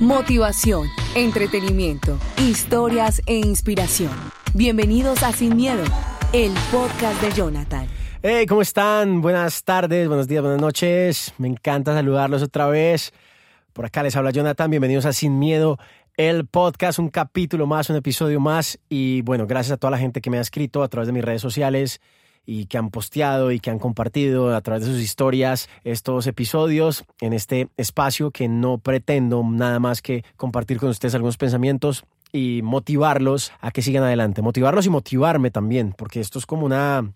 Motivación, entretenimiento, historias e inspiración. Bienvenidos a Sin Miedo, el podcast de Jonathan. Hey, ¿cómo están? Buenas tardes, buenos días, buenas noches. Me encanta saludarlos otra vez. Por acá les habla Jonathan. Bienvenidos a Sin Miedo, el podcast, un capítulo más, un episodio más. Y bueno, gracias a toda la gente que me ha escrito a través de mis redes sociales y que han posteado y que han compartido a través de sus historias estos episodios en este espacio que no pretendo nada más que compartir con ustedes algunos pensamientos y motivarlos a que sigan adelante. Motivarlos y motivarme también, porque esto es como una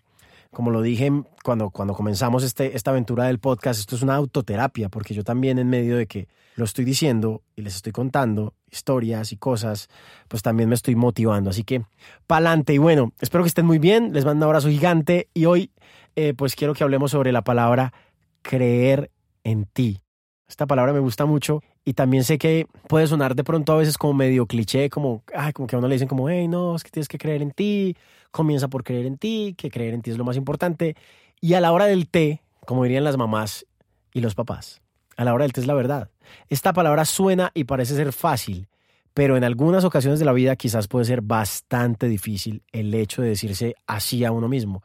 como lo dije cuando, cuando comenzamos este, esta aventura del podcast, esto es una autoterapia, porque yo también en medio de que lo estoy diciendo y les estoy contando historias y cosas, pues también me estoy motivando. Así que, pa'lante. Y bueno, espero que estén muy bien, les mando un abrazo gigante y hoy eh, pues quiero que hablemos sobre la palabra creer en ti. Esta palabra me gusta mucho y también sé que puede sonar de pronto a veces como medio cliché, como, ay, como que a uno le dicen como, hey, no, es que tienes que creer en ti, comienza por creer en ti, que creer en ti es lo más importante. Y a la hora del té, como dirían las mamás y los papás, a la hora del té es la verdad. Esta palabra suena y parece ser fácil, pero en algunas ocasiones de la vida quizás puede ser bastante difícil el hecho de decirse así a uno mismo,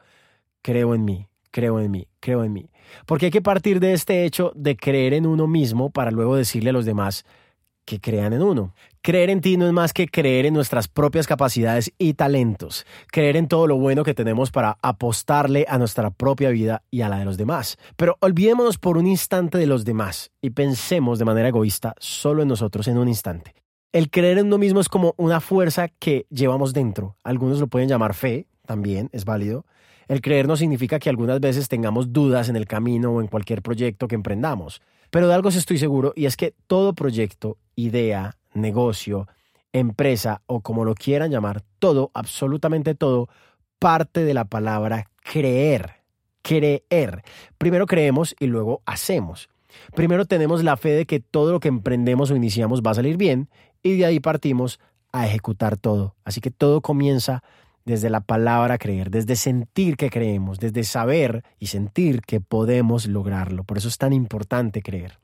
creo en mí, creo en mí, creo en mí. Porque hay que partir de este hecho de creer en uno mismo para luego decirle a los demás que crean en uno. Creer en ti no es más que creer en nuestras propias capacidades y talentos, creer en todo lo bueno que tenemos para apostarle a nuestra propia vida y a la de los demás. Pero olvidémonos por un instante de los demás y pensemos de manera egoísta solo en nosotros en un instante. El creer en uno mismo es como una fuerza que llevamos dentro. Algunos lo pueden llamar fe, también es válido. El creer no significa que algunas veces tengamos dudas en el camino o en cualquier proyecto que emprendamos. Pero de algo estoy seguro y es que todo proyecto, idea, negocio, empresa o como lo quieran llamar, todo, absolutamente todo, parte de la palabra creer. Creer. Primero creemos y luego hacemos. Primero tenemos la fe de que todo lo que emprendemos o iniciamos va a salir bien y de ahí partimos a ejecutar todo. Así que todo comienza desde la palabra creer, desde sentir que creemos, desde saber y sentir que podemos lograrlo. Por eso es tan importante creer.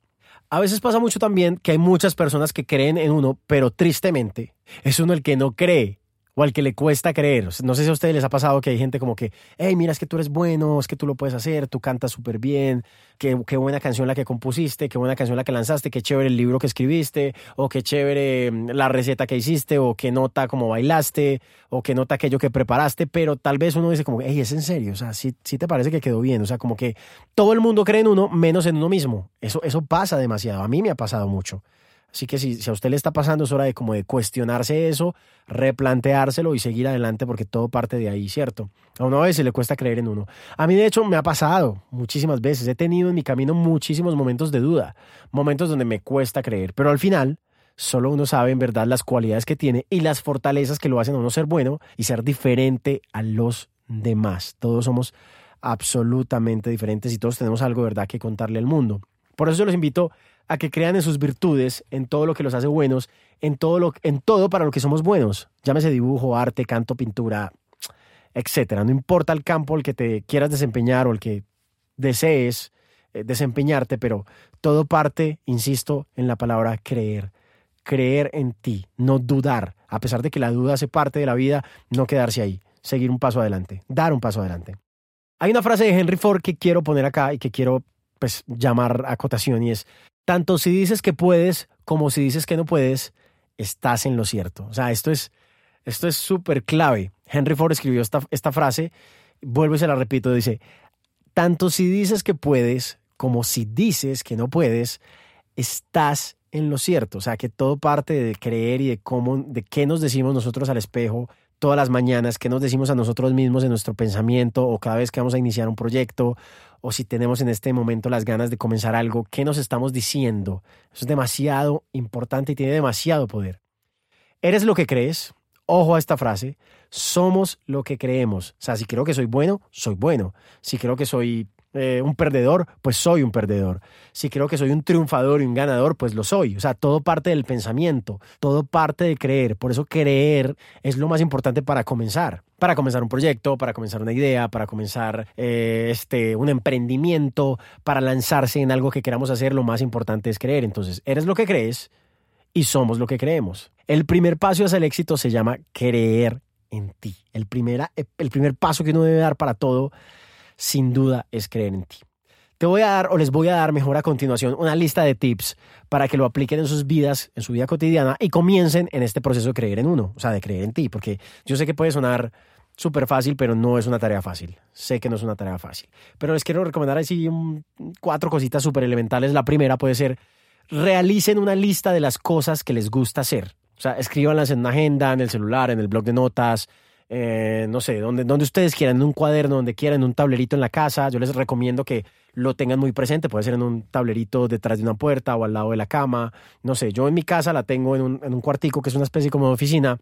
A veces pasa mucho también que hay muchas personas que creen en uno, pero tristemente es uno el que no cree o al que le cuesta creer. No sé si a ustedes les ha pasado que hay gente como que, hey, mira, es que tú eres bueno, es que tú lo puedes hacer, tú cantas súper bien, qué, qué buena canción la que compusiste, qué buena canción la que lanzaste, qué chévere el libro que escribiste, o qué chévere mm, la receta que hiciste, o qué nota como bailaste, o qué nota aquello que preparaste, pero tal vez uno dice como, hey, es en serio, o sea, sí, sí te parece que quedó bien, o sea, como que todo el mundo cree en uno menos en uno mismo. Eso, eso pasa demasiado, a mí me ha pasado mucho. Así que si, a usted le está pasando, es hora de como de cuestionarse eso, replanteárselo y seguir adelante porque todo parte de ahí, ¿cierto? A uno a veces le cuesta creer en uno. A mí de hecho me ha pasado muchísimas veces. He tenido en mi camino muchísimos momentos de duda, momentos donde me cuesta creer, pero al final solo uno sabe en verdad las cualidades que tiene y las fortalezas que lo hacen a uno ser bueno y ser diferente a los demás. Todos somos absolutamente diferentes y todos tenemos algo, ¿verdad?, que contarle al mundo. Por eso yo los invito a que crean en sus virtudes, en todo lo que los hace buenos, en todo, lo, en todo para lo que somos buenos. Llámese dibujo, arte, canto, pintura, etcétera. No importa el campo al que te quieras desempeñar o el que desees eh, desempeñarte, pero todo parte, insisto, en la palabra creer. Creer en ti, no dudar. A pesar de que la duda hace parte de la vida, no quedarse ahí. Seguir un paso adelante, dar un paso adelante. Hay una frase de Henry Ford que quiero poner acá y que quiero pues llamar a cotación y es tanto si dices que puedes como si dices que no puedes, estás en lo cierto. O sea, esto es esto es súper clave. Henry Ford escribió esta, esta frase, vuelvo y se la repito, dice, tanto si dices que puedes como si dices que no puedes, estás en lo cierto. O sea, que todo parte de creer y de cómo, de qué nos decimos nosotros al espejo todas las mañanas, qué nos decimos a nosotros mismos en nuestro pensamiento o cada vez que vamos a iniciar un proyecto o si tenemos en este momento las ganas de comenzar algo, qué nos estamos diciendo. Eso es demasiado importante y tiene demasiado poder. Eres lo que crees. Ojo a esta frase. Somos lo que creemos. O sea, si creo que soy bueno, soy bueno. Si creo que soy eh, un perdedor, pues soy un perdedor. Si creo que soy un triunfador y un ganador, pues lo soy. O sea, todo parte del pensamiento, todo parte de creer. Por eso creer es lo más importante para comenzar. Para comenzar un proyecto, para comenzar una idea, para comenzar eh, este, un emprendimiento, para lanzarse en algo que queramos hacer, lo más importante es creer. Entonces, eres lo que crees y somos lo que creemos. El primer paso hacia el éxito se llama creer en ti. El, primera, el primer paso que uno debe dar para todo sin duda es creer en ti. Te voy a dar, o les voy a dar mejor a continuación, una lista de tips para que lo apliquen en sus vidas, en su vida cotidiana y comiencen en este proceso de creer en uno, o sea, de creer en ti, porque yo sé que puede sonar súper fácil, pero no es una tarea fácil. Sé que no es una tarea fácil. Pero les quiero recomendar así cuatro cositas súper elementales. La primera puede ser, realicen una lista de las cosas que les gusta hacer. O sea, escríbanlas en una agenda, en el celular, en el blog de notas, eh, no sé, donde, ustedes quieran, en un cuaderno, donde quieran, en un tablerito en la casa. Yo les recomiendo que lo tengan muy presente, puede ser en un tablerito detrás de una puerta o al lado de la cama. No sé, yo en mi casa la tengo en un, en un cuartico que es una especie como de oficina.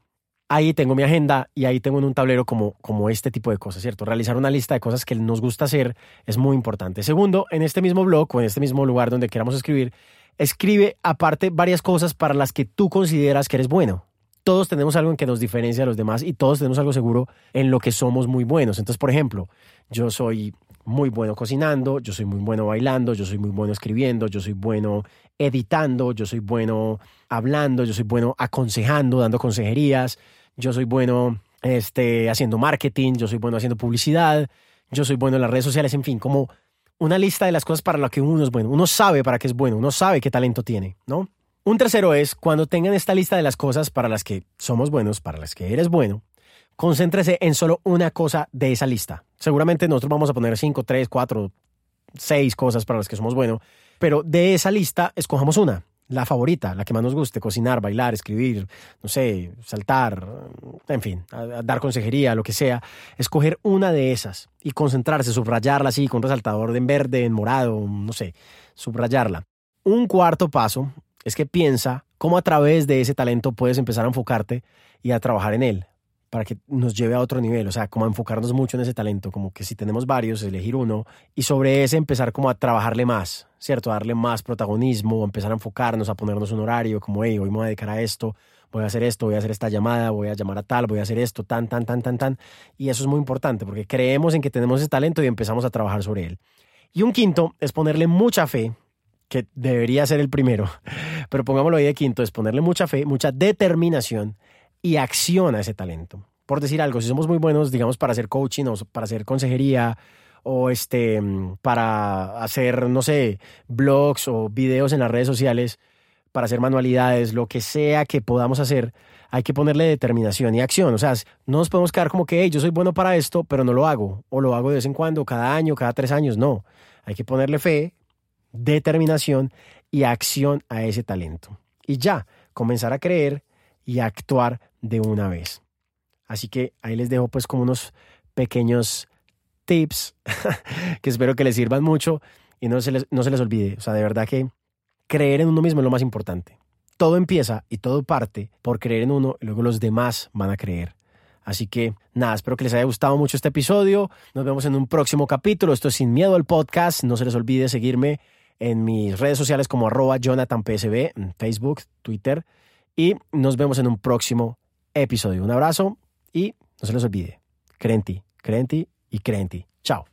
Ahí tengo mi agenda y ahí tengo en un tablero como, como este tipo de cosas, ¿cierto? Realizar una lista de cosas que nos gusta hacer es muy importante. Segundo, en este mismo blog o en este mismo lugar donde queramos escribir, escribe aparte varias cosas para las que tú consideras que eres bueno todos tenemos algo en que nos diferencia a los demás y todos tenemos algo seguro en lo que somos muy buenos. Entonces, por ejemplo, yo soy muy bueno cocinando, yo soy muy bueno bailando, yo soy muy bueno escribiendo, yo soy bueno editando, yo soy bueno hablando, yo soy bueno aconsejando, dando consejerías, yo soy bueno este, haciendo marketing, yo soy bueno haciendo publicidad, yo soy bueno en las redes sociales, en fin, como una lista de las cosas para las que uno es bueno. Uno sabe para qué es bueno, uno sabe qué talento tiene, ¿no? Un tercero es, cuando tengan esta lista de las cosas para las que somos buenos, para las que eres bueno, concéntrese en solo una cosa de esa lista. Seguramente nosotros vamos a poner cinco, tres, cuatro, seis cosas para las que somos buenos, pero de esa lista escojamos una, la favorita, la que más nos guste, cocinar, bailar, escribir, no sé, saltar, en fin, dar consejería, lo que sea, escoger una de esas y concentrarse, subrayarla así con resaltador en verde, en morado, no sé, subrayarla. Un cuarto paso es que piensa cómo a través de ese talento puedes empezar a enfocarte y a trabajar en él para que nos lleve a otro nivel, o sea, como a enfocarnos mucho en ese talento, como que si tenemos varios, elegir uno y sobre ese empezar como a trabajarle más, ¿cierto? A darle más protagonismo, empezar a enfocarnos, a ponernos un horario, como, hey, hoy me voy a dedicar a esto, voy a hacer esto, voy a hacer esta llamada, voy a llamar a tal, voy a hacer esto, tan, tan, tan, tan, tan. Y eso es muy importante porque creemos en que tenemos ese talento y empezamos a trabajar sobre él. Y un quinto es ponerle mucha fe que debería ser el primero, pero pongámoslo ahí de quinto, es ponerle mucha fe, mucha determinación y acción a ese talento. Por decir algo, si somos muy buenos, digamos, para hacer coaching o para hacer consejería o este, para hacer, no sé, blogs o videos en las redes sociales, para hacer manualidades, lo que sea que podamos hacer, hay que ponerle determinación y acción. O sea, no nos podemos quedar como que, hey, yo soy bueno para esto, pero no lo hago. O lo hago de vez en cuando, cada año, cada tres años. No. Hay que ponerle fe, determinación y acción a ese talento. Y ya, comenzar a creer y actuar de una vez. Así que ahí les dejo pues como unos pequeños tips que espero que les sirvan mucho y no se, les, no se les olvide. O sea, de verdad que creer en uno mismo es lo más importante. Todo empieza y todo parte por creer en uno y luego los demás van a creer. Así que nada, espero que les haya gustado mucho este episodio. Nos vemos en un próximo capítulo. Esto es Sin Miedo al Podcast. No se les olvide seguirme en mis redes sociales como arroba JonathanPSB, en Facebook, Twitter. Y nos vemos en un próximo episodio. Un abrazo y no se les olvide, creen en ti, ti y creen en ti. Chao.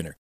winner.